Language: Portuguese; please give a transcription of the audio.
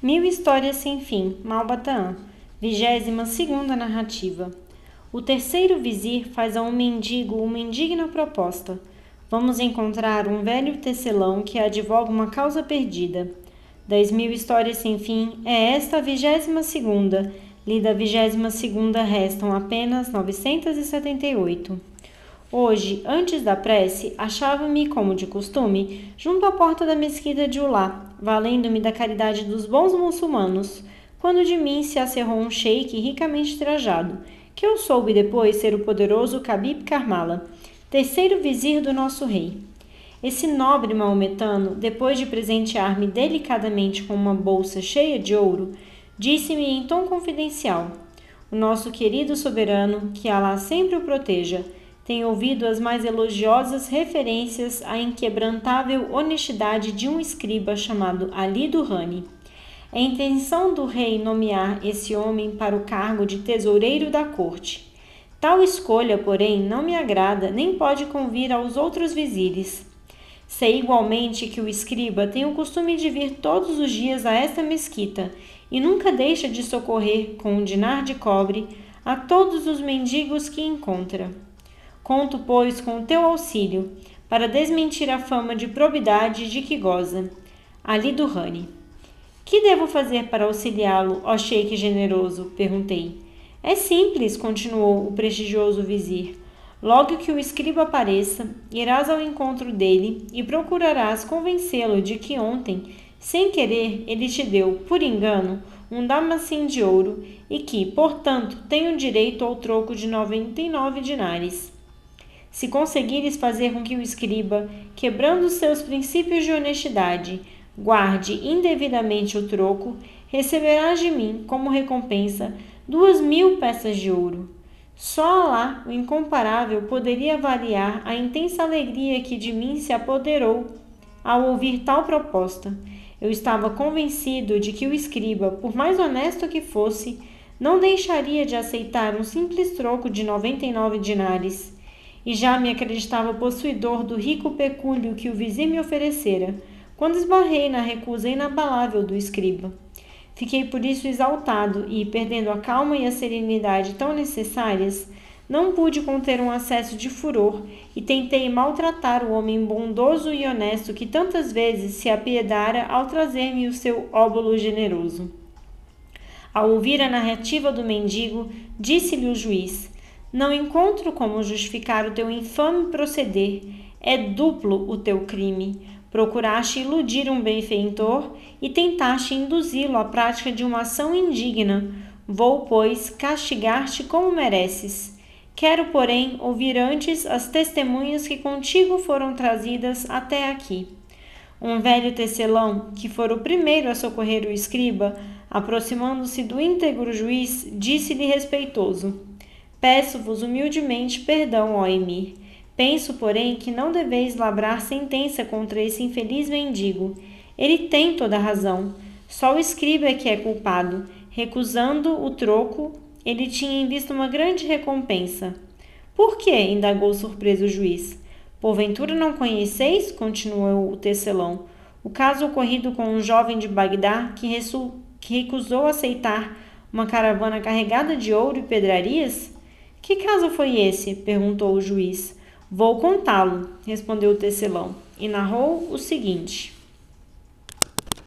Mil Histórias Sem Fim, vigésima segunda narrativa. O terceiro vizir faz a um mendigo uma indigna proposta. Vamos encontrar um velho tecelão que advoga uma causa perdida. Das mil histórias sem fim, é esta a vigésima segunda. Lida a vigésima segunda restam apenas 978. Hoje, antes da prece, achava-me, como de costume, junto à porta da mesquita de Ulá, valendo-me da caridade dos bons muçulmanos, quando de mim se acerrou um sheik ricamente trajado, que eu soube depois ser o poderoso Kabib Karmala, terceiro vizir do nosso rei. Esse nobre maometano, depois de presentear-me delicadamente com uma bolsa cheia de ouro, disse-me em tom confidencial: O nosso querido soberano, que Alá sempre o proteja, tem ouvido as mais elogiosas referências à inquebrantável honestidade de um escriba chamado Ali Durrani. É intenção do rei nomear esse homem para o cargo de tesoureiro da corte. Tal escolha, porém, não me agrada nem pode convir aos outros vizires. Sei igualmente que o escriba tem o costume de vir todos os dias a esta mesquita e nunca deixa de socorrer com um dinar de cobre a todos os mendigos que encontra. Conto, pois, com o teu auxílio, para desmentir a fama de probidade de que goza. Ali do Rani. Que devo fazer para auxiliá-lo, ó sheik generoso? perguntei. É simples, continuou o prestigioso vizir. Logo que o escriba apareça, irás ao encontro dele e procurarás convencê-lo de que ontem, sem querer, ele te deu, por engano, um damascim de ouro e que, portanto, tem o direito ao troco de noventa e nove dinares. Se conseguires fazer com que o escriba, quebrando seus princípios de honestidade, guarde indevidamente o troco, receberás de mim, como recompensa, duas mil peças de ouro. Só lá o incomparável poderia avaliar a intensa alegria que de mim se apoderou ao ouvir tal proposta. Eu estava convencido de que o escriba, por mais honesto que fosse, não deixaria de aceitar um simples troco de noventa e nove dinares e já me acreditava possuidor do rico pecúlio que o vizir me oferecera, quando esbarrei na recusa inabalável do escriba. Fiquei por isso exaltado e, perdendo a calma e a serenidade tão necessárias, não pude conter um acesso de furor e tentei maltratar o homem bondoso e honesto que tantas vezes se apiedara ao trazer-me o seu óbolo generoso. Ao ouvir a narrativa do mendigo, disse-lhe o juiz: não encontro como justificar o teu infame proceder. É duplo o teu crime. Procuraste iludir um benfeitor e tentaste induzi-lo à prática de uma ação indigna. Vou, pois, castigar-te como mereces. Quero, porém, ouvir antes as testemunhas que contigo foram trazidas até aqui. Um velho tecelão, que for o primeiro a socorrer o escriba, aproximando-se do íntegro juiz, disse-lhe respeitoso: Peço-vos humildemente perdão, ó Emir. Penso, porém, que não deveis labrar sentença contra esse infeliz mendigo. Ele tem toda a razão. Só o escriba é que é culpado. Recusando o troco, ele tinha em vista uma grande recompensa. Por que? indagou surpreso o juiz. Porventura não conheceis? continuou o tecelão. O caso ocorrido com um jovem de Bagdá que, recusou aceitar uma caravana carregada de ouro e pedrarias? Que caso foi esse? perguntou o juiz. Vou contá-lo, respondeu o tecelão, e narrou o seguinte.